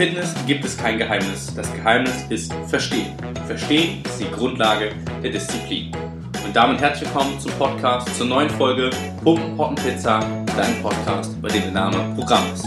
Fitness gibt es kein Geheimnis. Das Geheimnis ist Verstehen. Verstehen ist die Grundlage der Disziplin. Und damit herzlich willkommen zum Podcast, zur neuen Folge Pumpen Potten Pizza, dein Podcast, bei dem der Name Programm ist.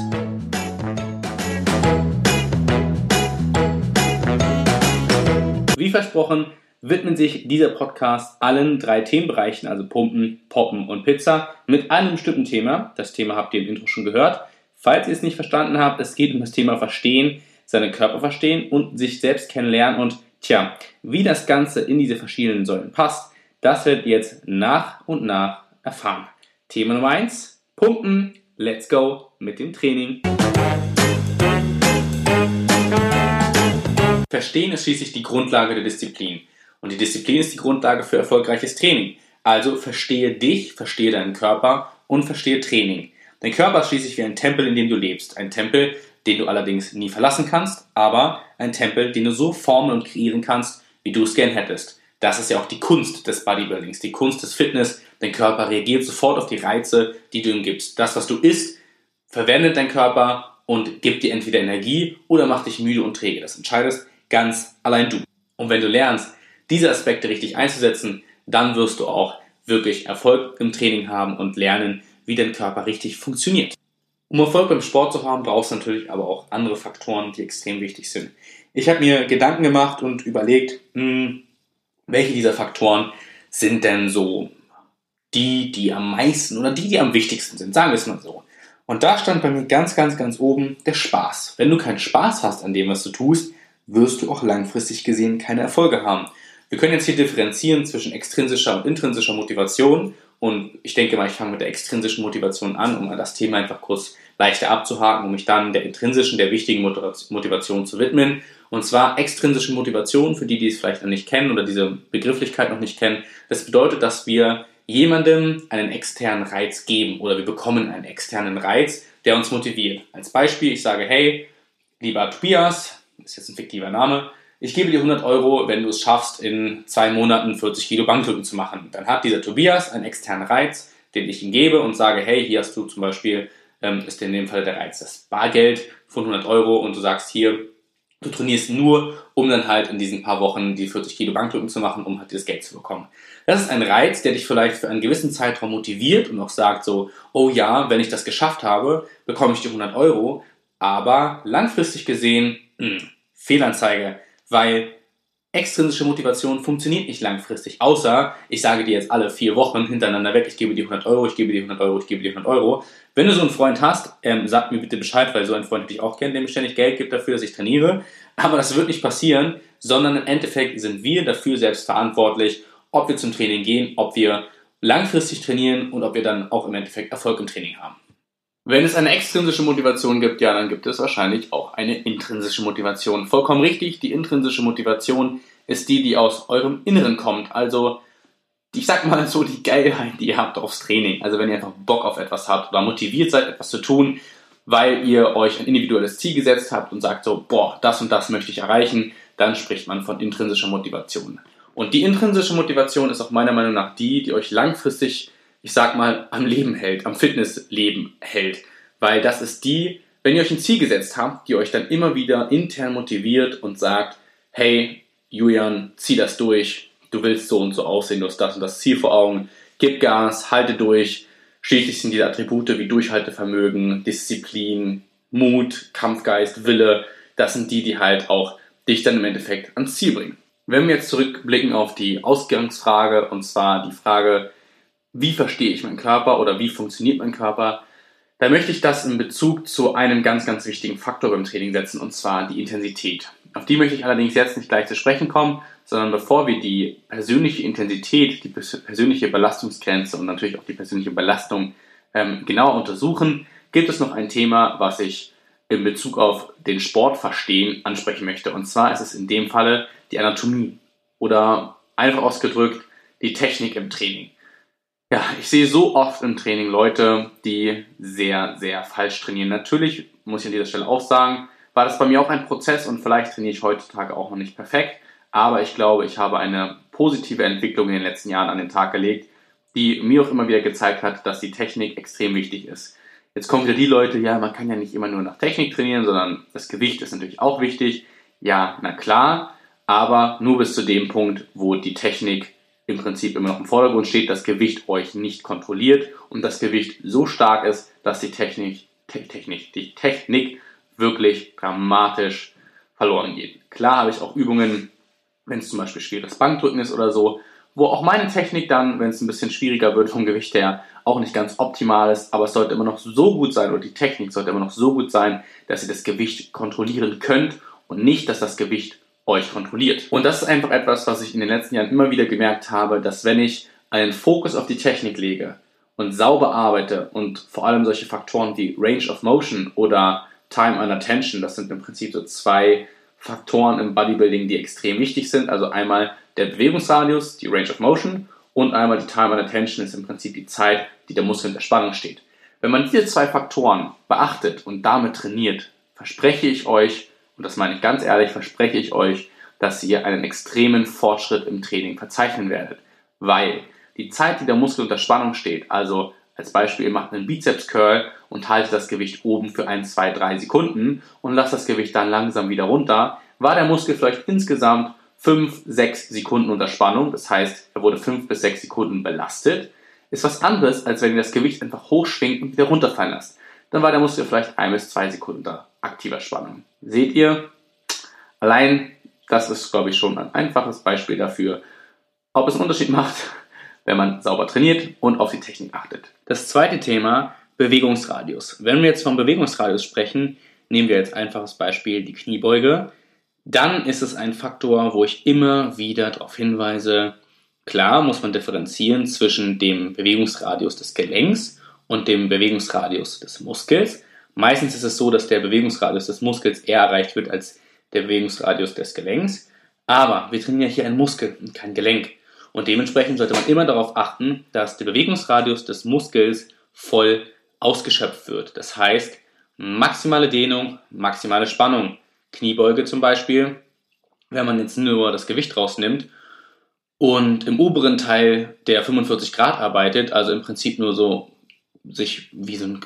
Wie versprochen, widmen sich dieser Podcast allen drei Themenbereichen, also Pumpen, Poppen und Pizza, mit einem bestimmten Thema. Das Thema habt ihr im Intro schon gehört. Falls ihr es nicht verstanden habt, es geht um das Thema Verstehen, seinen Körper verstehen und sich selbst kennenlernen und tja, wie das Ganze in diese verschiedenen Säulen passt, das werdet ihr jetzt nach und nach erfahren. Thema Nummer 1, Pumpen, let's go mit dem Training. Verstehen ist schließlich die Grundlage der Disziplin. Und die Disziplin ist die Grundlage für erfolgreiches Training. Also verstehe dich, verstehe deinen Körper und verstehe Training. Dein Körper ist schließlich wie ein Tempel, in dem du lebst. Ein Tempel, den du allerdings nie verlassen kannst, aber ein Tempel, den du so formen und kreieren kannst, wie du es gern hättest. Das ist ja auch die Kunst des Bodybuildings, die Kunst des Fitness. Dein Körper reagiert sofort auf die Reize, die du ihm gibst. Das, was du isst, verwendet dein Körper und gibt dir entweder Energie oder macht dich müde und träge. Das entscheidest ganz allein du. Und wenn du lernst, diese Aspekte richtig einzusetzen, dann wirst du auch wirklich Erfolg im Training haben und lernen, wie dein Körper richtig funktioniert. Um Erfolg beim Sport zu haben, brauchst du natürlich aber auch andere Faktoren, die extrem wichtig sind. Ich habe mir Gedanken gemacht und überlegt, mh, hm, welche dieser Faktoren sind denn so die, die am meisten oder die, die am wichtigsten sind, sagen wir es mal so. Und da stand bei mir ganz, ganz, ganz oben der Spaß. Wenn du keinen Spaß hast an dem, was du tust, wirst du auch langfristig gesehen keine Erfolge haben. Wir können jetzt hier differenzieren zwischen extrinsischer und intrinsischer Motivation und ich denke mal, ich fange mit der extrinsischen Motivation an, um das Thema einfach kurz leichter abzuhaken, um mich dann der intrinsischen, der wichtigen Motivation zu widmen. Und zwar extrinsische Motivation, für die, die es vielleicht noch nicht kennen oder diese Begrifflichkeit noch nicht kennen. Das bedeutet, dass wir jemandem einen externen Reiz geben oder wir bekommen einen externen Reiz, der uns motiviert. Als Beispiel, ich sage, hey, lieber Tobias, ist jetzt ein fiktiver Name, ich gebe dir 100 Euro, wenn du es schaffst, in zwei Monaten 40 Kilo Bankdrücken zu machen. Dann hat dieser Tobias einen externen Reiz, den ich ihm gebe und sage, hey, hier hast du zum Beispiel, ähm, ist in dem Fall der Reiz das Bargeld von 100 Euro und du sagst hier, du trainierst nur, um dann halt in diesen paar Wochen die 40 Kilo Bankdrücken zu machen, um halt dieses Geld zu bekommen. Das ist ein Reiz, der dich vielleicht für einen gewissen Zeitraum motiviert und auch sagt so, oh ja, wenn ich das geschafft habe, bekomme ich die 100 Euro, aber langfristig gesehen, mh, hm, Fehlanzeige, weil extrinsische Motivation funktioniert nicht langfristig, außer ich sage dir jetzt alle vier Wochen hintereinander weg, ich gebe dir 100 Euro, ich gebe dir 100 Euro, ich gebe dir 100 Euro. Wenn du so einen Freund hast, ähm, sag mir bitte Bescheid, weil so ein Freund dich auch kennt, der mir ständig Geld gibt dafür, dass ich trainiere. Aber das wird nicht passieren, sondern im Endeffekt sind wir dafür selbst verantwortlich, ob wir zum Training gehen, ob wir langfristig trainieren und ob wir dann auch im Endeffekt Erfolg im Training haben. Wenn es eine extrinsische Motivation gibt, ja, dann gibt es wahrscheinlich auch eine intrinsische Motivation. Vollkommen richtig, die intrinsische Motivation ist die, die aus eurem Inneren kommt. Also, ich sag mal so, die Geilheit, die ihr habt aufs Training. Also, wenn ihr einfach Bock auf etwas habt oder motiviert seid, etwas zu tun, weil ihr euch ein individuelles Ziel gesetzt habt und sagt so, boah, das und das möchte ich erreichen, dann spricht man von intrinsischer Motivation. Und die intrinsische Motivation ist auch meiner Meinung nach die, die euch langfristig ich sag mal, am Leben hält, am Fitnessleben hält. Weil das ist die, wenn ihr euch ein Ziel gesetzt habt, die euch dann immer wieder intern motiviert und sagt, hey, Julian, zieh das durch, du willst so und so aussehen, du hast das und das Ziel vor Augen, gib Gas, halte durch. Schließlich sind diese Attribute wie Durchhaltevermögen, Disziplin, Mut, Kampfgeist, Wille, das sind die, die halt auch dich dann im Endeffekt ans Ziel bringen. Wenn wir jetzt zurückblicken auf die Ausgangsfrage, und zwar die Frage, wie verstehe ich meinen Körper oder wie funktioniert mein Körper, da möchte ich das in Bezug zu einem ganz, ganz wichtigen Faktor beim Training setzen, und zwar die Intensität. Auf die möchte ich allerdings jetzt nicht gleich zu sprechen kommen, sondern bevor wir die persönliche Intensität, die persönliche Belastungsgrenze und natürlich auch die persönliche Belastung ähm, genauer untersuchen, gibt es noch ein Thema, was ich in Bezug auf den Sport verstehen ansprechen möchte. Und zwar ist es in dem Falle die Anatomie oder einfach ausgedrückt die Technik im Training. Ja, ich sehe so oft im Training Leute, die sehr, sehr falsch trainieren. Natürlich muss ich an dieser Stelle auch sagen, war das bei mir auch ein Prozess und vielleicht trainiere ich heutzutage auch noch nicht perfekt, aber ich glaube, ich habe eine positive Entwicklung in den letzten Jahren an den Tag gelegt, die mir auch immer wieder gezeigt hat, dass die Technik extrem wichtig ist. Jetzt kommen wieder die Leute, ja, man kann ja nicht immer nur nach Technik trainieren, sondern das Gewicht ist natürlich auch wichtig. Ja, na klar, aber nur bis zu dem Punkt, wo die Technik im Prinzip immer noch im Vordergrund steht, das Gewicht euch nicht kontrolliert und das Gewicht so stark ist, dass die Technik, Technik, die Technik wirklich dramatisch verloren geht. Klar habe ich auch Übungen, wenn es zum Beispiel schweres Bankdrücken ist oder so, wo auch meine Technik dann, wenn es ein bisschen schwieriger wird vom Gewicht her, auch nicht ganz optimal ist, aber es sollte immer noch so gut sein oder die Technik sollte immer noch so gut sein, dass ihr das Gewicht kontrollieren könnt und nicht, dass das Gewicht euch kontrolliert. Und das ist einfach etwas, was ich in den letzten Jahren immer wieder gemerkt habe, dass wenn ich einen Fokus auf die Technik lege und sauber arbeite und vor allem solche Faktoren wie Range of Motion oder Time and Attention, das sind im Prinzip so zwei Faktoren im Bodybuilding, die extrem wichtig sind. Also einmal der Bewegungsradius, die Range of Motion und einmal die Time and Attention ist im Prinzip die Zeit, die der Muskel in der Spannung steht. Wenn man diese zwei Faktoren beachtet und damit trainiert, verspreche ich euch, und das meine ich ganz ehrlich, verspreche ich euch, dass ihr einen extremen Fortschritt im Training verzeichnen werdet. Weil die Zeit, die der Muskel unter Spannung steht, also als Beispiel, ihr macht einen Bizeps-Curl und haltet das Gewicht oben für 1, 2, 3 Sekunden und lasst das Gewicht dann langsam wieder runter, war der Muskel vielleicht insgesamt 5, 6 Sekunden unter Spannung, das heißt, er wurde 5 bis 6 Sekunden belastet, ist was anderes, als wenn ihr das Gewicht einfach hochschwingt und wieder runterfallen lasst. Dann war der Muskel vielleicht 1 bis 2 Sekunden unter aktiver Spannung. Seht ihr? Allein das ist, glaube ich, schon ein einfaches Beispiel dafür, ob es einen Unterschied macht, wenn man sauber trainiert und auf die Technik achtet. Das zweite Thema, Bewegungsradius. Wenn wir jetzt vom Bewegungsradius sprechen, nehmen wir jetzt einfaches Beispiel die Kniebeuge, dann ist es ein Faktor, wo ich immer wieder darauf hinweise, klar muss man differenzieren zwischen dem Bewegungsradius des Gelenks und dem Bewegungsradius des Muskels. Meistens ist es so, dass der Bewegungsradius des Muskels eher erreicht wird als der Bewegungsradius des Gelenks. Aber wir trainieren ja hier einen Muskel und kein Gelenk. Und dementsprechend sollte man immer darauf achten, dass der Bewegungsradius des Muskels voll ausgeschöpft wird. Das heißt, maximale Dehnung, maximale Spannung. Kniebeuge zum Beispiel, wenn man jetzt nur das Gewicht rausnimmt und im oberen Teil der 45 Grad arbeitet, also im Prinzip nur so sich wie so ein,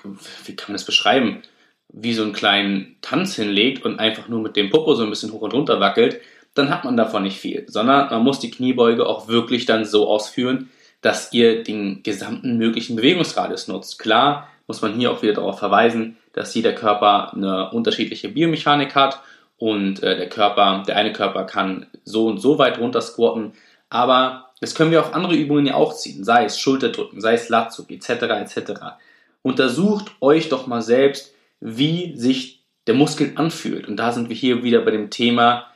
wie kann man das beschreiben, wie so einen kleinen Tanz hinlegt und einfach nur mit dem Popo so ein bisschen hoch und runter wackelt, dann hat man davon nicht viel, sondern man muss die Kniebeuge auch wirklich dann so ausführen, dass ihr den gesamten möglichen Bewegungsradius nutzt. Klar muss man hier auch wieder darauf verweisen, dass jeder Körper eine unterschiedliche Biomechanik hat und äh, der Körper, der eine Körper kann so und so weit runter squatten, aber das können wir auf andere Übungen ja auch ziehen, sei es Schulterdrücken, sei es Latzug etc. etc. Untersucht euch doch mal selbst, wie sich der Muskel anfühlt. Und da sind wir hier wieder bei dem Thema,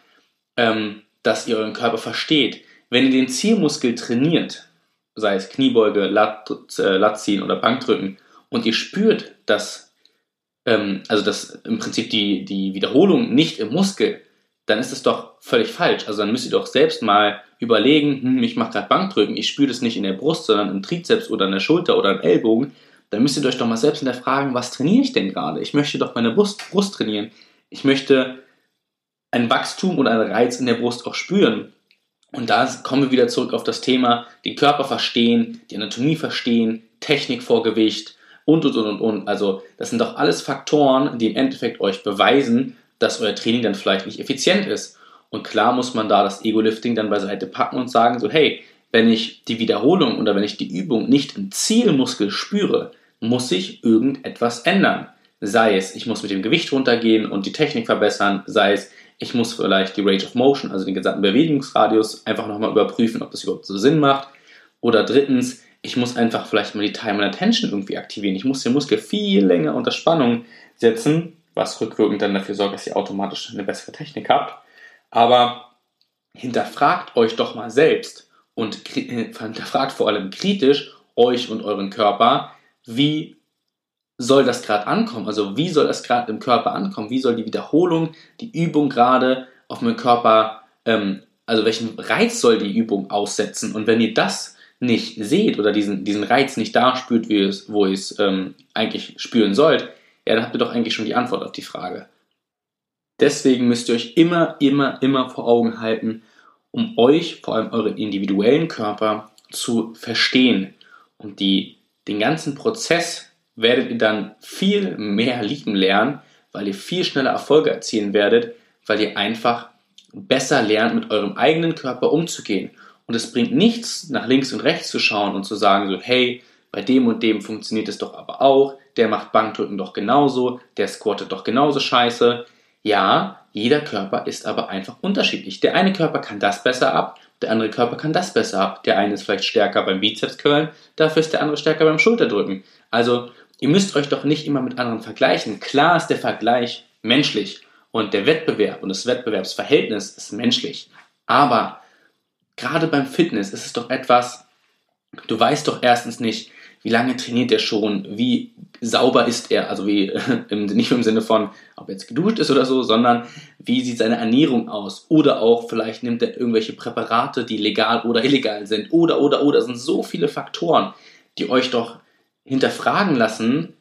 ähm, dass ihr euren Körper versteht. Wenn ihr den Zielmuskel trainiert, sei es Kniebeuge, Lat, äh, Latziehen oder Bankdrücken, und ihr spürt, dass, ähm, also dass im Prinzip die, die Wiederholung nicht im Muskel, dann ist es doch völlig falsch. Also dann müsst ihr doch selbst mal überlegen, hm, ich mache gerade Bankdrücken, ich spüre das nicht in der Brust, sondern im Trizeps oder in der Schulter oder im Ellbogen. Dann müsst ihr euch doch mal selbst hinterfragen, was trainiere ich denn gerade? Ich möchte doch meine Brust, Brust trainieren. Ich möchte ein Wachstum oder einen Reiz in der Brust auch spüren. Und da kommen wir wieder zurück auf das Thema, den Körper verstehen, die Anatomie verstehen, Technik vor Gewicht und, und, und, und, und. Also das sind doch alles Faktoren, die im Endeffekt euch beweisen, dass euer Training dann vielleicht nicht effizient ist. Und klar muss man da das Ego-Lifting dann beiseite packen und sagen so, hey, wenn ich die Wiederholung oder wenn ich die Übung nicht im Zielmuskel spüre, muss ich irgendetwas ändern. Sei es, ich muss mit dem Gewicht runtergehen und die Technik verbessern, sei es, ich muss vielleicht die Range of Motion, also den gesamten Bewegungsradius, einfach nochmal überprüfen, ob das überhaupt so Sinn macht. Oder drittens, ich muss einfach vielleicht mal die Time and Attention irgendwie aktivieren. Ich muss den Muskel viel länger unter Spannung setzen, was rückwirkend dann dafür sorgt, dass ihr automatisch eine bessere Technik habt. Aber hinterfragt euch doch mal selbst und hinterfragt vor allem kritisch euch und euren Körper, wie soll das gerade ankommen? Also wie soll das gerade im Körper ankommen? Wie soll die Wiederholung, die Übung gerade auf meinem Körper, ähm, also welchen Reiz soll die Übung aussetzen? Und wenn ihr das nicht seht oder diesen, diesen Reiz nicht da spürt, wie es, wo ihr es ähm, eigentlich spüren sollt, ja, dann habt ihr doch eigentlich schon die Antwort auf die Frage. Deswegen müsst ihr euch immer, immer, immer vor Augen halten, um euch, vor allem euren individuellen Körper, zu verstehen und die, den ganzen Prozess werdet ihr dann viel mehr lieben lernen, weil ihr viel schneller Erfolge erzielen werdet, weil ihr einfach besser lernt, mit eurem eigenen Körper umzugehen. Und es bringt nichts, nach links und rechts zu schauen und zu sagen, so, hey, bei dem und dem funktioniert es doch aber auch, der macht Bankdrücken doch genauso, der squattet doch genauso scheiße. Ja, jeder Körper ist aber einfach unterschiedlich. Der eine Körper kann das besser ab, der andere Körper kann das besser ab. Der eine ist vielleicht stärker beim Bizepscurlen, dafür ist der andere stärker beim Schulterdrücken. Also, ihr müsst euch doch nicht immer mit anderen vergleichen. Klar ist der Vergleich menschlich und der Wettbewerb und das Wettbewerbsverhältnis ist menschlich. Aber gerade beim Fitness ist es doch etwas, du weißt doch erstens nicht, wie lange trainiert er schon, wie sauber ist er, also wie nicht im Sinne von, ob er jetzt geduscht ist oder so, sondern wie sieht seine Ernährung aus? Oder auch vielleicht nimmt er irgendwelche Präparate, die legal oder illegal sind. Oder oder oder, es sind so viele Faktoren, die euch doch hinterfragen lassen,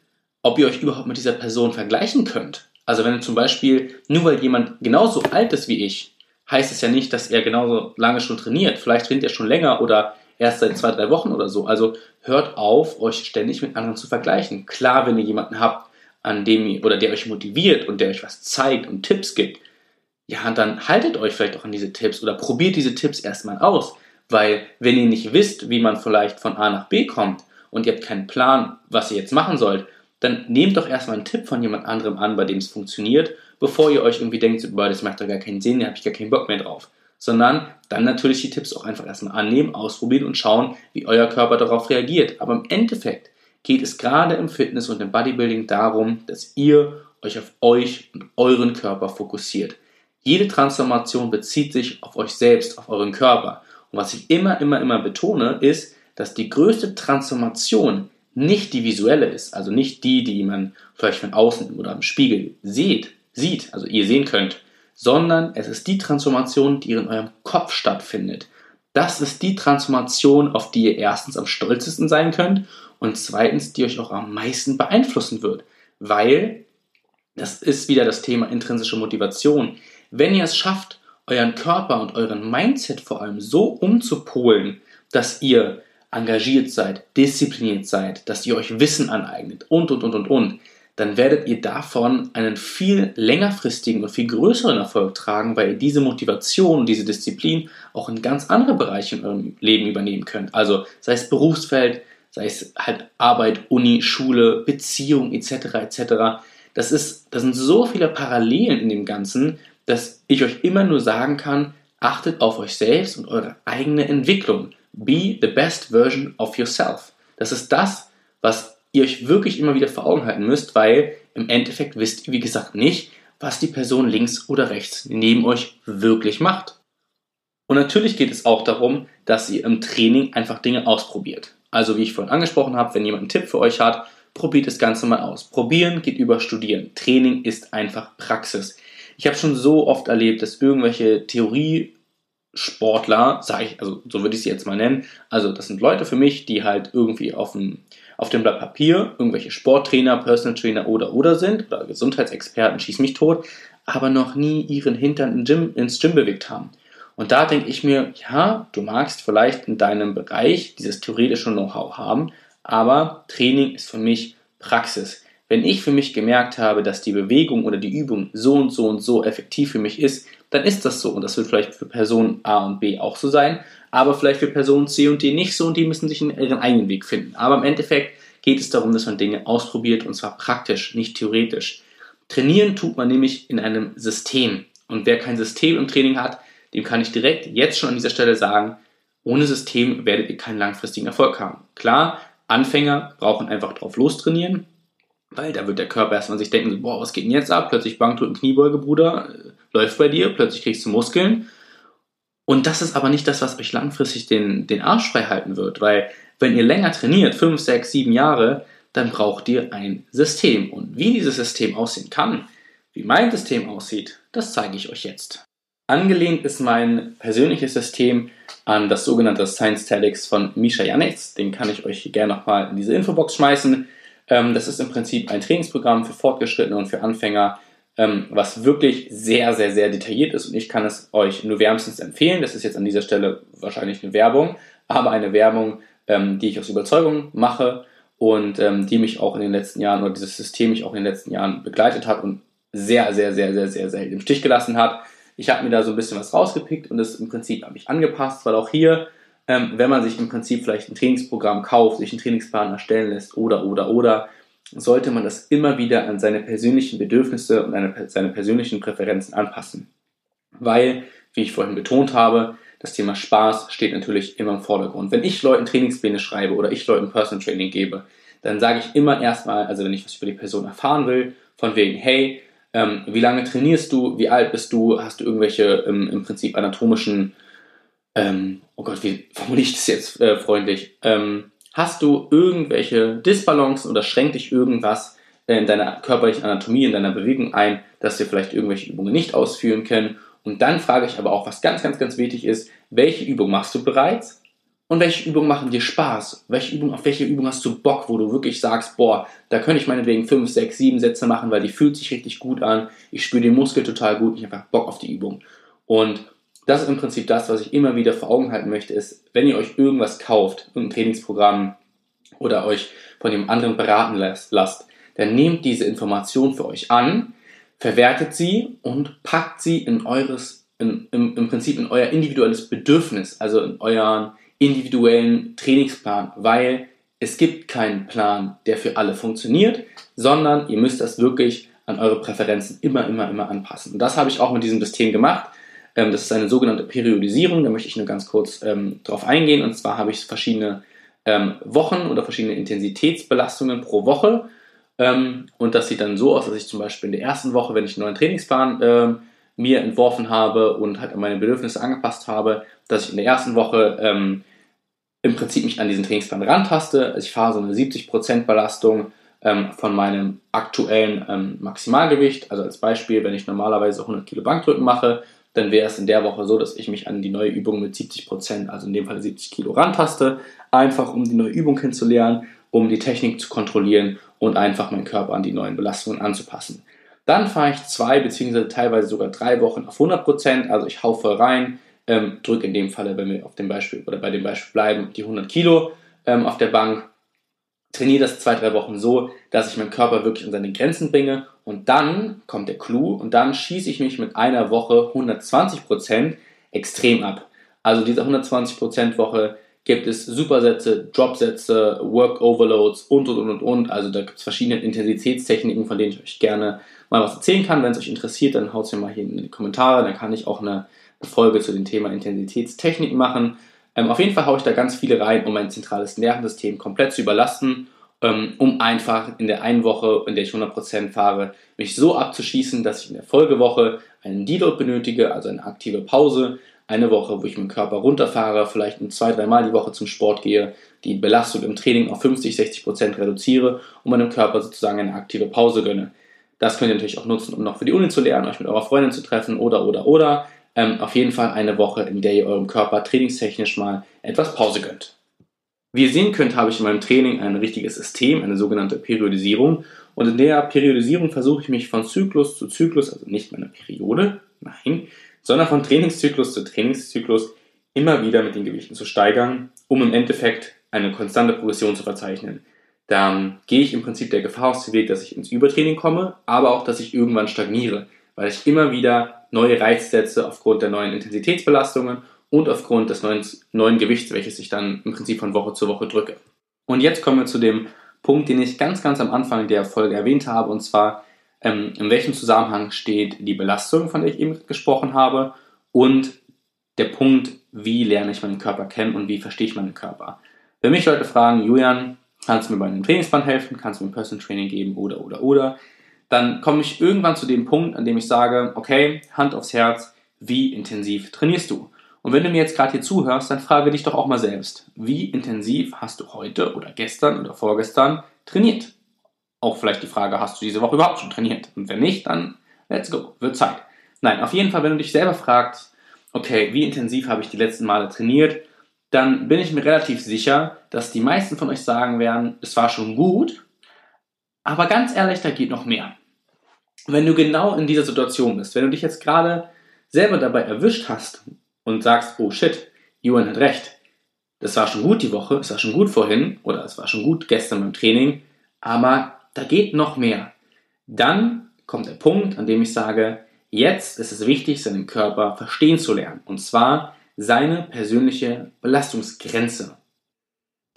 ob ihr euch überhaupt mit dieser Person vergleichen könnt. Also wenn zum Beispiel, nur weil jemand genauso alt ist wie ich, heißt es ja nicht, dass er genauso lange schon trainiert. Vielleicht trainiert er schon länger oder erst seit zwei, drei Wochen oder so. Also hört auf, euch ständig mit anderen zu vergleichen. Klar, wenn ihr jemanden habt, an dem ihr, oder der euch motiviert und der euch was zeigt und Tipps gibt, ja, dann haltet euch vielleicht auch an diese Tipps oder probiert diese Tipps erstmal aus. Weil wenn ihr nicht wisst, wie man vielleicht von A nach B kommt und ihr habt keinen Plan, was ihr jetzt machen sollt, dann nehmt doch erstmal einen Tipp von jemand anderem an, bei dem es funktioniert, bevor ihr euch irgendwie denkt, das macht doch gar keinen Sinn, da habe ich gar keinen Bock mehr drauf sondern dann natürlich die Tipps auch einfach erstmal annehmen, ausprobieren und schauen, wie euer Körper darauf reagiert. Aber im Endeffekt geht es gerade im Fitness und im Bodybuilding darum, dass ihr euch auf euch und euren Körper fokussiert. Jede Transformation bezieht sich auf euch selbst, auf euren Körper. Und was ich immer, immer, immer betone, ist, dass die größte Transformation nicht die visuelle ist, also nicht die, die man vielleicht von außen oder im Spiegel sieht, sieht, also ihr sehen könnt, sondern es ist die Transformation, die in eurem Kopf stattfindet. Das ist die Transformation, auf die ihr erstens am stolzesten sein könnt und zweitens, die euch auch am meisten beeinflussen wird, weil das ist wieder das Thema intrinsische Motivation. Wenn ihr es schafft, euren Körper und euren Mindset vor allem so umzupolen, dass ihr engagiert seid, diszipliniert seid, dass ihr euch Wissen aneignet und und und und und, dann werdet ihr davon einen viel längerfristigen und viel größeren Erfolg tragen, weil ihr diese Motivation und diese Disziplin auch in ganz andere Bereiche in eurem Leben übernehmen könnt. Also sei es Berufsfeld, sei es halt Arbeit, Uni, Schule, Beziehung etc. etc. Das, ist, das sind so viele Parallelen in dem Ganzen, dass ich euch immer nur sagen kann, achtet auf euch selbst und eure eigene Entwicklung. Be the best version of yourself. Das ist das, was ihr euch wirklich immer wieder vor Augen halten müsst, weil im Endeffekt wisst ihr, wie gesagt, nicht, was die Person links oder rechts neben euch wirklich macht. Und natürlich geht es auch darum, dass ihr im Training einfach Dinge ausprobiert. Also wie ich vorhin angesprochen habe, wenn jemand einen Tipp für euch hat, probiert das Ganze mal aus. Probieren geht über Studieren. Training ist einfach Praxis. Ich habe schon so oft erlebt, dass irgendwelche Theoriesportler, sage ich, also so würde ich sie jetzt mal nennen, also das sind Leute für mich, die halt irgendwie auf dem auf dem Blatt Papier irgendwelche Sporttrainer, Personal Trainer oder oder sind oder Gesundheitsexperten, schieß mich tot, aber noch nie ihren Hintern in Gym, ins Gym bewegt haben. Und da denke ich mir, ja, du magst vielleicht in deinem Bereich dieses theoretische Know-how haben, aber Training ist für mich Praxis. Wenn ich für mich gemerkt habe, dass die Bewegung oder die Übung so und so und so effektiv für mich ist, dann ist das so. Und das wird vielleicht für Person A und B auch so sein aber vielleicht für Personen C und D nicht so und die müssen sich ihren eigenen Weg finden. Aber im Endeffekt geht es darum, dass man Dinge ausprobiert und zwar praktisch, nicht theoretisch. Trainieren tut man nämlich in einem System. Und wer kein System im Training hat, dem kann ich direkt jetzt schon an dieser Stelle sagen, ohne System werdet ihr keinen langfristigen Erfolg haben. Klar, Anfänger brauchen einfach drauf lostrainieren, weil da wird der Körper erstmal sich denken, boah, was geht denn jetzt ab? Plötzlich Bankdrücken, Kniebeuge, Bruder, äh, läuft bei dir, plötzlich kriegst du Muskeln und das ist aber nicht das, was euch langfristig den, den Arsch frei halten wird, weil wenn ihr länger trainiert, 5, 6, 7 Jahre, dann braucht ihr ein System. Und wie dieses System aussehen kann, wie mein System aussieht, das zeige ich euch jetzt. Angelehnt ist mein persönliches System an das sogenannte Science Tactics von Misha Janetz. Den kann ich euch gerne nochmal in diese Infobox schmeißen. Ähm, das ist im Prinzip ein Trainingsprogramm für Fortgeschrittene und für Anfänger, ähm, was wirklich sehr, sehr, sehr detailliert ist und ich kann es euch nur wärmstens empfehlen. Das ist jetzt an dieser Stelle wahrscheinlich eine Werbung, aber eine Werbung, ähm, die ich aus Überzeugung mache und die mich auch in den letzten Jahren oder dieses System mich auch in den letzten Jahren begleitet hat und sehr, sehr, sehr, sehr, sehr selten im Stich gelassen hat. Ich habe mir da so ein bisschen was rausgepickt und das im Prinzip habe ich angepasst, weil auch hier, ähm, wenn man sich im Prinzip vielleicht ein Trainingsprogramm kauft, sich einen Trainingsplan erstellen lässt oder, oder, oder, sollte man das immer wieder an seine persönlichen Bedürfnisse und eine, seine persönlichen Präferenzen anpassen. Weil, wie ich vorhin betont habe, das Thema Spaß steht natürlich immer im Vordergrund. Wenn ich Leuten Trainingspläne schreibe oder ich Leuten Personal Training gebe, dann sage ich immer erstmal, also wenn ich was über die Person erfahren will, von wegen, hey, ähm, wie lange trainierst du, wie alt bist du, hast du irgendwelche ähm, im Prinzip anatomischen, ähm, oh Gott, wie formuliere ich das jetzt äh, freundlich, ähm, hast du irgendwelche Disbalancen oder schränkt dich irgendwas in deiner körperlichen Anatomie, in deiner Bewegung ein, dass wir vielleicht irgendwelche Übungen nicht ausführen können und dann frage ich aber auch, was ganz, ganz, ganz wichtig ist, welche Übung machst du bereits? Und welche Übungen machen dir Spaß? Welche Übung, auf welche Übung hast du Bock, wo du wirklich sagst, boah, da könnte ich meinetwegen 5, 6, 7 Sätze machen, weil die fühlt sich richtig gut an. Ich spüre den Muskel total gut, ich habe Bock auf die Übung. Und das ist im Prinzip das, was ich immer wieder vor Augen halten möchte, ist, wenn ihr euch irgendwas kauft, ein Trainingsprogramm oder euch von dem anderen beraten lasst, dann nehmt diese Information für euch an, verwertet sie und packt sie in eures, in, im, im Prinzip in euer individuelles Bedürfnis, also in euren individuellen Trainingsplan, weil es gibt keinen Plan, der für alle funktioniert, sondern ihr müsst das wirklich an eure Präferenzen immer, immer, immer anpassen. Und das habe ich auch mit diesem System gemacht. Ähm, das ist eine sogenannte Periodisierung, da möchte ich nur ganz kurz ähm, drauf eingehen. Und zwar habe ich verschiedene ähm, Wochen oder verschiedene Intensitätsbelastungen pro Woche ähm, und das sieht dann so aus, dass ich zum Beispiel in der ersten Woche, wenn ich einen neuen Trainingsplan äh, mir entworfen habe und halt an meine Bedürfnisse angepasst habe, dass ich in der ersten Woche ähm, im Prinzip mich an diesen Trainingsplan rantaste. Also ich fahre so eine 70% Belastung ähm, von meinem aktuellen ähm, Maximalgewicht. Also als Beispiel, wenn ich normalerweise 100 Kilo Bankdrücken mache, dann wäre es in der Woche so, dass ich mich an die neue Übung mit 70%, also in dem Fall 70 Kilo rantaste, einfach um die neue Übung kennenzulernen, um die Technik zu kontrollieren und einfach meinen Körper an die neuen Belastungen anzupassen. Dann fahre ich zwei beziehungsweise teilweise sogar drei Wochen auf 100 Prozent, also ich hau voll rein, ähm, drücke in dem Falle, wenn wir auf dem Beispiel oder bei dem Beispiel bleiben, die 100 Kilo ähm, auf der Bank, trainiere das zwei, drei Wochen so, dass ich meinen Körper wirklich an seine Grenzen bringe und dann kommt der Clou und dann schieße ich mich mit einer Woche 120 Prozent extrem ab. Also diese 120 Prozent Woche gibt es Supersätze, Dropsätze, Work Overloads und und und und. Also da gibt es verschiedene Intensitätstechniken, von denen ich euch gerne mal was erzählen kann. Wenn es euch interessiert, dann haut es mir mal hier in die Kommentare. Dann kann ich auch eine Folge zu dem Thema Intensitätstechniken machen. Ähm, auf jeden Fall haue ich da ganz viele rein, um mein zentrales Nervensystem komplett zu überlasten, ähm, um einfach in der einen Woche, in der ich 100% fahre, mich so abzuschießen, dass ich in der Folgewoche einen Deload benötige, also eine aktive Pause, eine Woche, wo ich meinen Körper runterfahre, vielleicht zwei, dreimal die Woche zum Sport gehe, die Belastung im Training auf 50, 60 Prozent reduziere und meinem Körper sozusagen eine aktive Pause gönne. Das könnt ihr natürlich auch nutzen, um noch für die Uni zu lernen, euch mit eurer Freundin zu treffen oder, oder, oder. Ähm, auf jeden Fall eine Woche, in der ihr eurem Körper trainingstechnisch mal etwas Pause gönnt. Wie ihr sehen könnt, habe ich in meinem Training ein richtiges System, eine sogenannte Periodisierung. Und in der Periodisierung versuche ich mich von Zyklus zu Zyklus, also nicht meiner Periode, nein, sondern von Trainingszyklus zu Trainingszyklus immer wieder mit den Gewichten zu steigern, um im Endeffekt eine konstante Progression zu verzeichnen. Dann gehe ich im Prinzip der Gefahr aus dem Weg, dass ich ins Übertraining komme, aber auch, dass ich irgendwann stagniere, weil ich immer wieder neue Reize setze aufgrund der neuen Intensitätsbelastungen und aufgrund des neuen, neuen Gewichts, welches ich dann im Prinzip von Woche zu Woche drücke. Und jetzt kommen wir zu dem Punkt, den ich ganz, ganz am Anfang der Folge erwähnt habe, und zwar ähm, in welchem Zusammenhang steht die Belastung, von der ich eben gesprochen habe, und der Punkt, wie lerne ich meinen Körper kennen und wie verstehe ich meinen Körper. Wenn mich Leute fragen, Julian, kannst du mir bei einem Trainingsplan helfen, kannst du mir ein Personal Training geben oder oder oder, dann komme ich irgendwann zu dem Punkt, an dem ich sage, okay, Hand aufs Herz, wie intensiv trainierst du? Und wenn du mir jetzt gerade hier zuhörst, dann frage dich doch auch mal selbst, wie intensiv hast du heute oder gestern oder vorgestern trainiert? Auch vielleicht die Frage, hast du diese Woche überhaupt schon trainiert? Und wenn nicht, dann let's go, wird Zeit. Nein, auf jeden Fall, wenn du dich selber fragst, okay, wie intensiv habe ich die letzten Male trainiert, dann bin ich mir relativ sicher, dass die meisten von euch sagen werden, es war schon gut, aber ganz ehrlich, da geht noch mehr. Wenn du genau in dieser Situation bist, wenn du dich jetzt gerade selber dabei erwischt hast und sagst, oh shit, Johan hat recht, das war schon gut die Woche, es war schon gut vorhin oder es war schon gut gestern beim Training, aber da geht noch mehr. Dann kommt der Punkt, an dem ich sage, jetzt ist es wichtig, seinen Körper verstehen zu lernen. Und zwar seine persönliche Belastungsgrenze.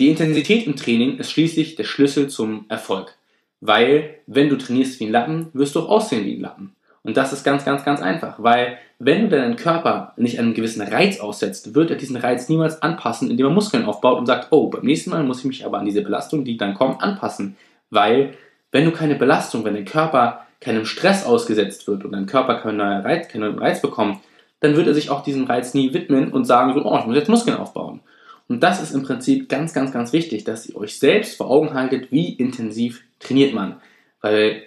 Die Intensität im Training ist schließlich der Schlüssel zum Erfolg. Weil, wenn du trainierst wie ein Lappen, wirst du auch aussehen wie ein Lappen. Und das ist ganz, ganz, ganz einfach. Weil, wenn du deinen Körper nicht einem gewissen Reiz aussetzt, wird er diesen Reiz niemals anpassen, indem er Muskeln aufbaut und sagt, oh, beim nächsten Mal muss ich mich aber an diese Belastung, die dann kommt, anpassen. Weil, wenn du keine Belastung, wenn dein Körper keinem Stress ausgesetzt wird und dein Körper keinen Reiz, keinen Reiz bekommt, dann wird er sich auch diesem Reiz nie widmen und sagen so, oh, ich muss jetzt Muskeln aufbauen. Und das ist im Prinzip ganz, ganz, ganz wichtig, dass ihr euch selbst vor Augen haltet, wie intensiv trainiert man. Weil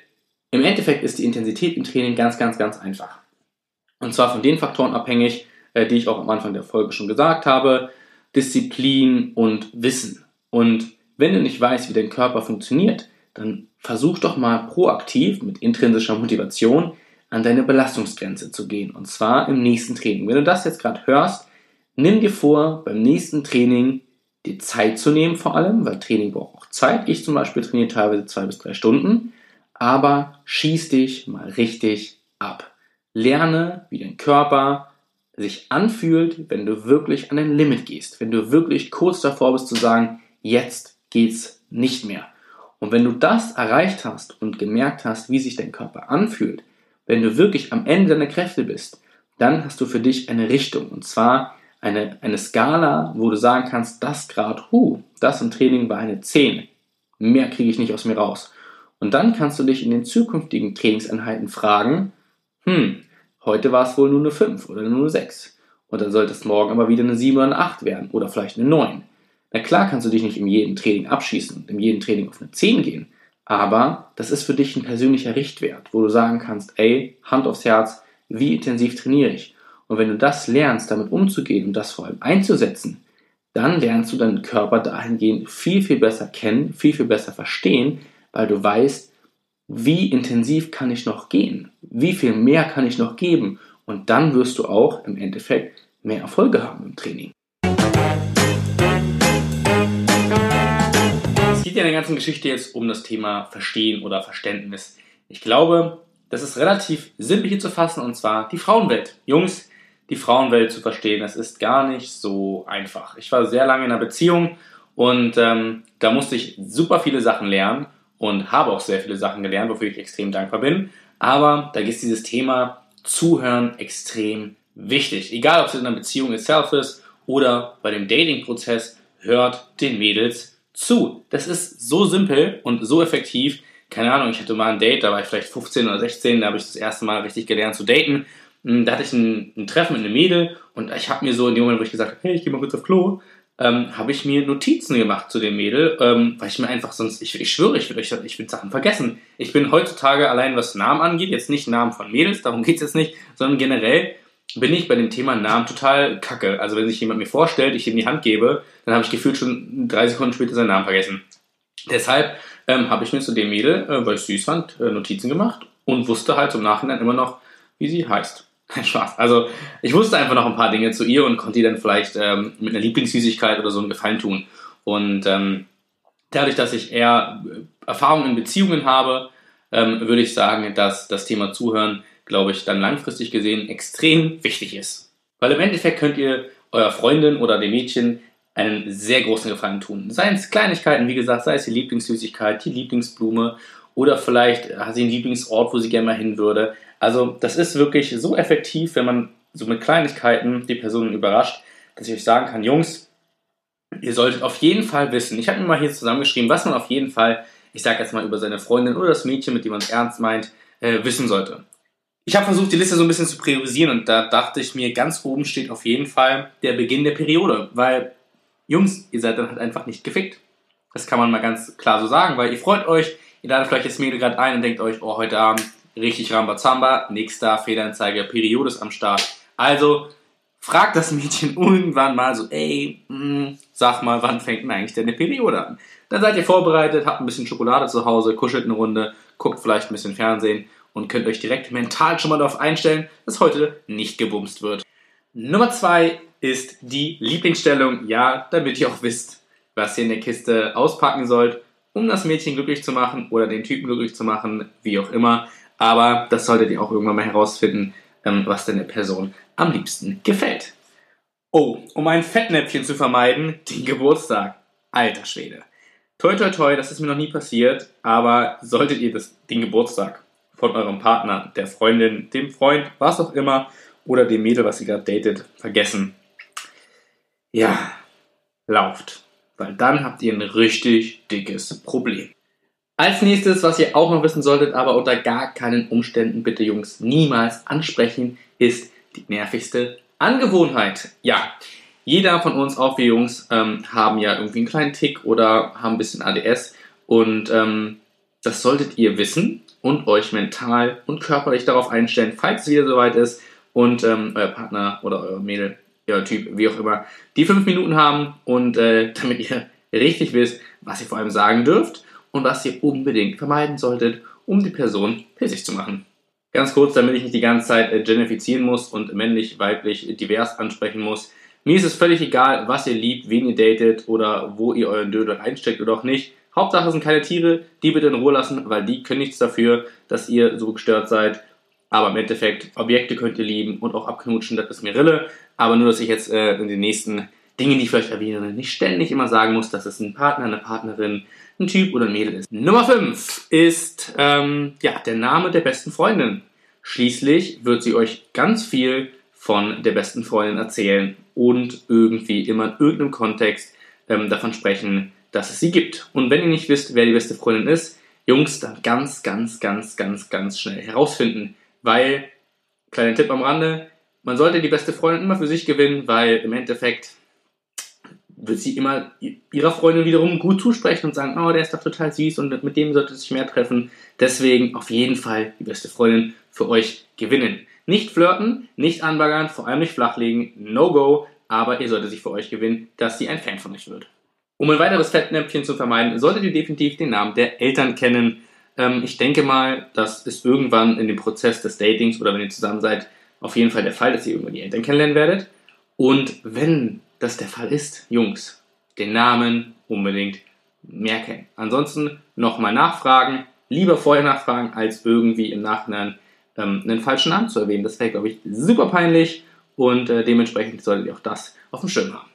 im Endeffekt ist die Intensität im Training ganz, ganz, ganz einfach. Und zwar von den Faktoren abhängig, äh, die ich auch am Anfang der Folge schon gesagt habe. Disziplin und Wissen. Und wenn du nicht weißt, wie dein Körper funktioniert, dann versuch doch mal proaktiv mit intrinsischer Motivation an deine Belastungsgrenze zu gehen. Und zwar im nächsten Training. Wenn du das jetzt gerade hörst, nimm dir vor, beim nächsten Training die Zeit zu nehmen vor allem, weil Training braucht auch Zeit. Ich zum Beispiel trainiere teilweise zwei bis drei Stunden. Aber schieß dich mal richtig ab. Lerne, wie dein Körper sich anfühlt, wenn du wirklich an dein Limit gehst. Wenn du wirklich kurz davor bist zu sagen, jetzt geht's nicht mehr. Und wenn du das erreicht hast und gemerkt hast, wie sich dein Körper anfühlt, wenn du wirklich am Ende deiner Kräfte bist, dann hast du für dich eine Richtung. Und zwar eine, eine Skala, wo du sagen kannst, das Grad, hu, das im Training war eine 10. Mehr kriege ich nicht aus mir raus. Und dann kannst du dich in den zukünftigen Trainingseinheiten fragen, hm, heute war es wohl nur eine 5 oder nur eine 6. Und dann sollte es morgen aber wieder eine 7 oder eine 8 werden oder vielleicht eine 9. Na klar kannst du dich nicht in jedem Training abschießen und in jedem Training auf eine 10 gehen, aber das ist für dich ein persönlicher Richtwert, wo du sagen kannst, ey, Hand aufs Herz, wie intensiv trainiere ich? Und wenn du das lernst, damit umzugehen und das vor allem einzusetzen, dann lernst du deinen Körper dahingehend viel, viel besser kennen, viel, viel besser verstehen, weil du weißt, wie intensiv kann ich noch gehen? Wie viel mehr kann ich noch geben? Und dann wirst du auch im Endeffekt mehr Erfolge haben im Training. geht ja in der ganzen Geschichte jetzt um das Thema Verstehen oder Verständnis. Ich glaube, das ist relativ simpel hier zu fassen und zwar die Frauenwelt. Jungs, die Frauenwelt zu verstehen, das ist gar nicht so einfach. Ich war sehr lange in einer Beziehung und ähm, da musste ich super viele Sachen lernen und habe auch sehr viele Sachen gelernt, wofür ich extrem dankbar bin. Aber da ist dieses Thema Zuhören extrem wichtig. Egal, ob es in einer Beziehung itself ist oder bei dem Dating-Prozess, hört den Mädels zu. Das ist so simpel und so effektiv. Keine Ahnung, ich hatte mal ein Date, da war ich vielleicht 15 oder 16, da habe ich das erste Mal richtig gelernt zu daten. Hm, da hatte ich ein, ein Treffen mit einem Mädel und ich habe mir so in dem Moment, wo ich gesagt habe, hey, ich gehe mal kurz auf Klo, ähm, habe ich mir Notizen gemacht zu dem Mädel, ähm, weil ich mir einfach sonst, ich, ich schwöre, ich würde ich würd Sachen vergessen. Ich bin heutzutage allein, was Namen angeht, jetzt nicht Namen von Mädels, darum geht es jetzt nicht, sondern generell bin ich bei dem Thema Namen total kacke. Also wenn sich jemand mir vorstellt, ich ihm die Hand gebe, dann habe ich gefühlt schon drei Sekunden später seinen Namen vergessen. Deshalb ähm, habe ich mir zu dem Mädel, äh, weil ich süß fand, äh, Notizen gemacht und wusste halt im Nachhinein immer noch, wie sie heißt. Kein Spaß. Also ich wusste einfach noch ein paar Dinge zu ihr und konnte ihr dann vielleicht ähm, mit einer Lieblingssüßigkeit oder so einen Gefallen tun. Und ähm, dadurch, dass ich eher äh, Erfahrungen in Beziehungen habe, ähm, würde ich sagen, dass das Thema Zuhören glaube ich, dann langfristig gesehen extrem wichtig ist. Weil im Endeffekt könnt ihr eurer Freundin oder dem Mädchen einen sehr großen Gefallen tun. Seien es Kleinigkeiten, wie gesagt, sei es die Lieblingssüßigkeit, die Lieblingsblume oder vielleicht hat sie einen Lieblingsort, wo sie gerne mal hin würde. Also das ist wirklich so effektiv, wenn man so mit Kleinigkeiten die Personen überrascht, dass ich euch sagen kann, Jungs, ihr solltet auf jeden Fall wissen, ich habe mir mal hier zusammengeschrieben, was man auf jeden Fall, ich sage jetzt mal über seine Freundin oder das Mädchen, mit dem man es ernst meint, äh, wissen sollte. Ich habe versucht, die Liste so ein bisschen zu priorisieren und da dachte ich mir, ganz oben steht auf jeden Fall der Beginn der Periode, weil Jungs, ihr seid dann halt einfach nicht gefickt. Das kann man mal ganz klar so sagen, weil ihr freut euch, ihr ladet vielleicht das Mädel gerade ein und denkt euch, oh, heute Abend richtig Rambazamba, nächster Fehlanzeiger, Periode ist am Start. Also fragt das Mädchen irgendwann mal so, ey, mh, hm, sag mal, wann fängt denn eigentlich deine Periode an? Dann seid ihr vorbereitet, habt ein bisschen Schokolade zu Hause, kuschelt eine Runde, guckt vielleicht ein bisschen Fernsehen und könnt euch direkt mental schon mal darauf einstellen, dass heute nicht gebumst wird. Nummer zwei, ist die Lieblingsstellung. Ja, damit ihr auch wisst, was ihr in der Kiste auspacken sollt, um das Mädchen glücklich zu machen oder den Typen glücklich zu machen, wie auch immer. Aber das solltet ihr auch irgendwann mal herausfinden, ähm, was denn der Person am liebsten gefällt. Oh, um ein Fettnäpfchen zu vermeiden, den Geburtstag. Alter Schwede. Toi, toi, toi, das ist mir noch nie passiert, aber solltet ihr das, den Geburtstag von eurem Partner, der Freundin, dem Freund, was auch immer, oder dem Mädel, was ihr gerade datet, vergessen, ja, lauft. Weil dann habt ihr ein richtig dickes Problem. Als nächstes, was ihr auch noch wissen solltet, aber unter gar keinen Umständen bitte Jungs niemals ansprechen, ist die nervigste Angewohnheit. Ja, jeder von uns, auch wir Jungs, ähm, haben ja irgendwie einen kleinen Tick oder haben ein bisschen ADS und ähm, das solltet ihr wissen und euch mental und körperlich darauf einstellen, falls es wieder soweit ist und ähm, euer Partner oder euer Mädel, euer Typ, wie auch immer, die fünf Minuten haben und äh, damit ihr richtig wisst, was ihr vor allem sagen dürft und was ihr unbedingt vermeiden solltet, um die Person pissig zu machen. Ganz kurz, damit ich nicht die ganze Zeit äh, generifizieren muss und männlich, weiblich, divers ansprechen muss. Mir ist es völlig egal, was ihr liebt, wen ihr datet oder wo ihr euren Dödel einsteckt oder auch nicht. Hauptsache sind keine Tiere, die bitte in Ruhe lassen, weil die können nichts dafür, dass ihr so gestört seid. Aber im Endeffekt, Objekte könnt ihr lieben und auch abknutschen, das ist mir Rille. Aber nur, dass ich jetzt äh, in den nächsten Dingen, die ich vielleicht erwähne, nicht ständig immer sagen muss, dass es ein Partner, eine Partnerin, ein Typ oder ein Mädel ist. Nummer 5 ist ähm, ja, der Name der besten Freundin. Schließlich wird sie euch ganz viel von der besten Freundin erzählen und irgendwie immer in irgendeinem Kontext ähm, davon sprechen, dass es sie gibt. Und wenn ihr nicht wisst, wer die beste Freundin ist, Jungs, dann ganz, ganz, ganz, ganz, ganz schnell herausfinden. Weil, kleiner Tipp am Rande, man sollte die beste Freundin immer für sich gewinnen, weil im Endeffekt wird sie immer ihrer Freundin wiederum gut zusprechen und sagen, oh, der ist doch total süß und mit dem sollte sich mehr treffen. Deswegen auf jeden Fall die beste Freundin für euch gewinnen. Nicht flirten, nicht anbaggern, vor allem nicht flachlegen, no go, aber ihr solltet sich für euch gewinnen, dass sie ein Fan von euch wird. Um ein weiteres Fettnäpfchen zu vermeiden, solltet ihr definitiv den Namen der Eltern kennen. Ähm, ich denke mal, das ist irgendwann in dem Prozess des Datings oder wenn ihr zusammen seid, auf jeden Fall der Fall, dass ihr irgendwann die Eltern kennenlernen werdet. Und wenn das der Fall ist, Jungs, den Namen unbedingt merken. Ansonsten nochmal nachfragen, lieber vorher nachfragen, als irgendwie im Nachhinein ähm, einen falschen Namen zu erwähnen. Das wäre, glaube ich, super peinlich und äh, dementsprechend solltet ihr auch das auf dem Schirm haben.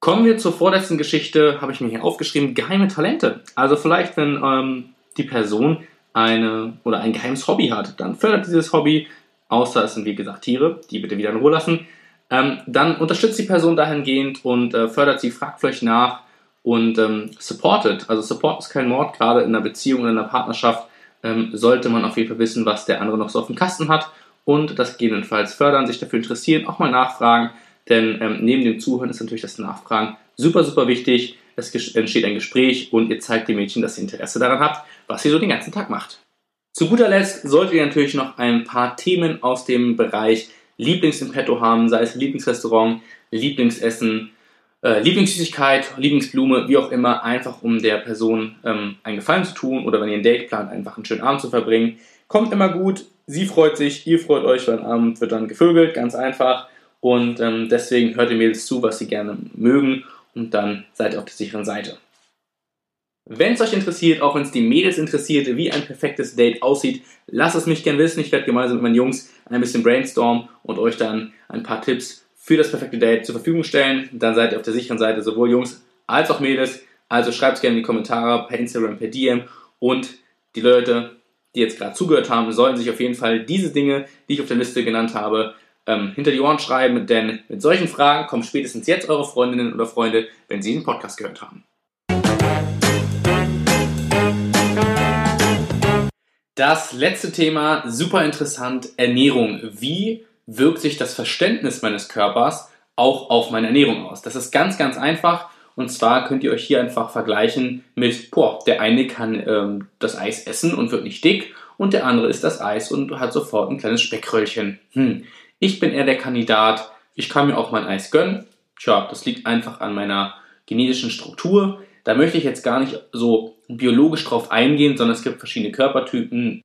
Kommen wir zur vorletzten Geschichte, habe ich mir hier aufgeschrieben, geheime Talente. Also vielleicht, wenn ähm, die Person eine oder ein geheimes Hobby hat, dann fördert dieses Hobby, außer es sind wie gesagt Tiere, die bitte wieder in Ruhe lassen, ähm, dann unterstützt die Person dahingehend und äh, fördert sie, fragt vielleicht nach und ähm, supportet. Also Support ist kein Mord, gerade in einer Beziehung, in einer Partnerschaft ähm, sollte man auf jeden Fall wissen, was der andere noch so auf dem Kasten hat und das gegebenenfalls fördern, sich dafür interessieren, auch mal nachfragen, denn ähm, neben dem Zuhören ist natürlich das Nachfragen super, super wichtig. Es entsteht ein Gespräch und ihr zeigt dem Mädchen, dass ihr Interesse daran habt, was sie so den ganzen Tag macht. Zu guter Letzt solltet ihr natürlich noch ein paar Themen aus dem Bereich Lieblings im Petto haben, sei es Lieblingsrestaurant, Lieblingsessen, äh, Lieblingssüßigkeit, Lieblingsblume, wie auch immer, einfach um der Person ähm, einen Gefallen zu tun oder wenn ihr ein Date plant, einfach einen schönen Abend zu verbringen. Kommt immer gut, sie freut sich, ihr freut euch, weil ein Abend wird dann gevögelt, ganz einfach. Und ähm, deswegen hört ihr Mädels zu, was sie gerne mögen und dann seid ihr auf der sicheren Seite. Wenn es euch interessiert, auch wenn es die Mädels interessiert, wie ein perfektes Date aussieht, lasst es mich gerne wissen. Ich werde gemeinsam mit meinen Jungs ein bisschen brainstormen und euch dann ein paar Tipps für das perfekte Date zur Verfügung stellen. Dann seid ihr auf der sicheren Seite, sowohl Jungs als auch Mädels. Also schreibt es gerne in die Kommentare, per Instagram, per DM. Und die Leute, die jetzt gerade zugehört haben, sollten sich auf jeden Fall diese Dinge, die ich auf der Liste genannt habe, ähm, hinter die Ohren schreiben, denn mit solchen Fragen kommen spätestens jetzt eure Freundinnen oder Freunde, wenn sie den Podcast gehört haben. Das letzte Thema, super interessant, Ernährung. Wie wirkt sich das Verständnis meines Körpers auch auf meine Ernährung aus? Das ist ganz, ganz einfach. Und zwar könnt ihr euch hier einfach vergleichen mit, boah, der eine kann ähm, das Eis essen und wird nicht dick und der andere isst das Eis und hat sofort ein kleines Speckröllchen. Hm. Ich bin eher der Kandidat, ich kann mir auch mein Eis gönnen. Tja, das liegt einfach an meiner genetischen Struktur. Da möchte ich jetzt gar nicht so biologisch drauf eingehen, sondern es gibt verschiedene Körpertypen,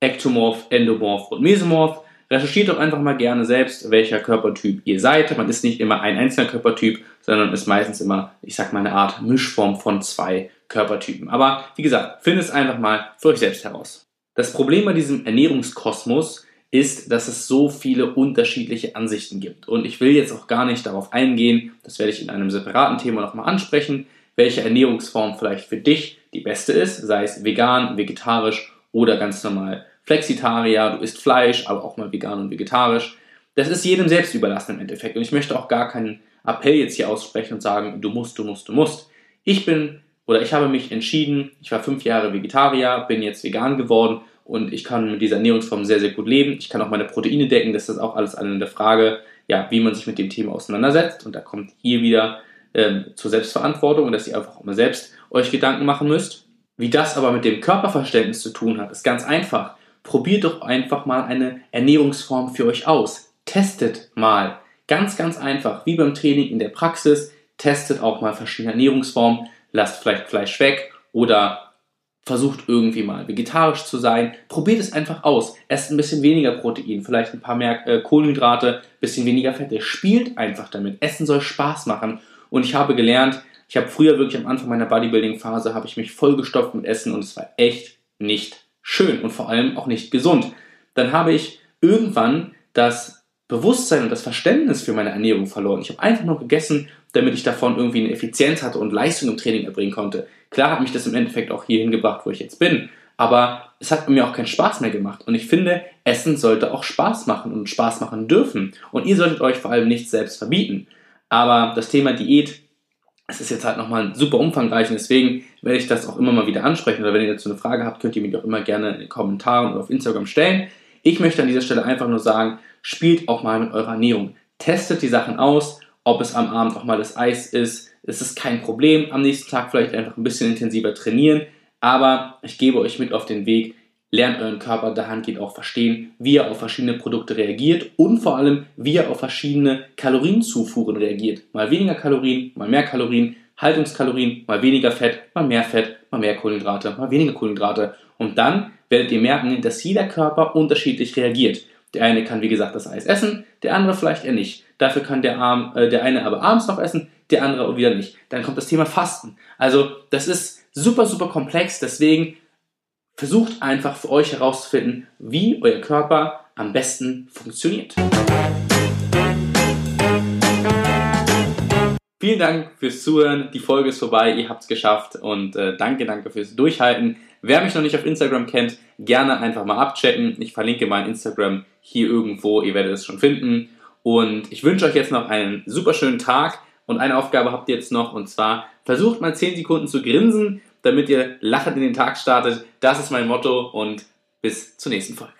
Ektomorph, Endomorph und Mesomorph. recherchiert doch einfach mal gerne selbst, welcher Körpertyp ihr seid. Man ist nicht immer ein einzelner Körpertyp, sondern ist meistens immer, ich sag mal, eine Art Mischform von zwei Körpertypen. Aber wie gesagt, findet es einfach mal für euch selbst heraus. Das Problem bei diesem Ernährungskosmos ist, dass es so viele unterschiedliche Ansichten gibt. Und ich will jetzt auch gar nicht darauf eingehen, das werde ich in einem separaten Thema nochmal ansprechen, welche Ernährungsform vielleicht für dich die beste ist, sei es vegan, vegetarisch oder ganz normal Flexitarier, du isst Fleisch, aber auch mal vegan und vegetarisch. Das ist jedem selbst überlassen im Endeffekt. Und ich möchte auch gar keinen Appell jetzt hier aussprechen und sagen, du musst, du musst, du musst. Ich bin oder ich habe mich entschieden, ich war fünf Jahre Vegetarier, bin jetzt vegan geworden und ich kann mit dieser Ernährungsform sehr, sehr gut leben. Ich kann auch meine Proteine decken, das ist auch alles eine Frage, ja, wie man sich mit dem Thema auseinandersetzt. Und da kommt ihr wieder ähm, zur Selbstverantwortung und dass ihr einfach mal selbst euch Gedanken machen müsst. Wie das aber mit dem Körperverständnis zu tun hat, ist ganz einfach. Probiert doch einfach mal eine Ernährungsform für euch aus. Testet mal. Ganz, ganz einfach. Wie beim Training in der Praxis. Testet auch mal verschiedene Ernährungsformen. Lasst vielleicht Fleisch weg oder versucht irgendwie mal vegetarisch zu sein. Probiert es einfach aus. Esst ein bisschen weniger Protein, vielleicht ein paar mehr äh, Kohlenhydrate, bisschen weniger Fette. Spielt einfach damit. Essen soll Spaß machen. Und ich habe gelernt, ich habe früher wirklich am Anfang meiner Bodybuilding-Phase, habe ich mich vollgestopft mit Essen und es war echt nicht schön und vor allem auch nicht gesund. Dann habe ich irgendwann das Bewusstsein und das Verständnis für meine Ernährung verloren. Ich habe einfach nur gegessen, damit ich davon irgendwie eine Effizienz hatte und Leistung im Training erbringen konnte. Klar hat mich das im Endeffekt auch hier hingebracht, wo ich jetzt bin, aber es hat mir auch keinen Spaß mehr gemacht. Und ich finde, Essen sollte auch Spaß machen und Spaß machen dürfen. Und ihr solltet euch vor allem nichts selbst verbieten. Aber das Thema Diät, es ist jetzt halt nochmal super umfangreich und deswegen werde ich das auch immer mal wieder ansprechen. Oder wenn ihr dazu eine Frage habt, könnt ihr mir die auch immer gerne in den Kommentaren oder auf Instagram stellen. Ich möchte an dieser Stelle einfach nur sagen, spielt auch mal mit eurer Ernährung. Testet die Sachen aus, ob es am Abend auch mal das Eis ist, es ist kein Problem. Am nächsten Tag vielleicht einfach ein bisschen intensiver trainieren. Aber ich gebe euch mit auf den Weg, lernt euren Körper dahingehend auch verstehen, wie er auf verschiedene Produkte reagiert und vor allem, wie er auf verschiedene Kalorienzufuhren reagiert. Mal weniger Kalorien, mal mehr Kalorien, Haltungskalorien, mal weniger Fett, mal mehr Fett, mal mehr Kohlenhydrate, mal weniger Kohlenhydrate. Und dann werdet ihr merken, dass jeder Körper unterschiedlich reagiert. Der eine kann, wie gesagt, das Eis essen, der andere vielleicht eher nicht. Dafür kann der, Arm, äh, der eine aber abends noch essen, der andere wieder nicht. Dann kommt das Thema Fasten. Also das ist super, super komplex. Deswegen versucht einfach für euch herauszufinden, wie euer Körper am besten funktioniert. Vielen Dank fürs Zuhören. Die Folge ist vorbei. Ihr habt es geschafft. Und äh, danke, danke fürs Durchhalten. Wer mich noch nicht auf Instagram kennt, gerne einfach mal abchecken. Ich verlinke mein Instagram hier irgendwo. Ihr werdet es schon finden. Und ich wünsche euch jetzt noch einen super schönen Tag. Und eine Aufgabe habt ihr jetzt noch, und zwar versucht mal 10 Sekunden zu grinsen, damit ihr lachend in den Tag startet. Das ist mein Motto und bis zur nächsten Folge.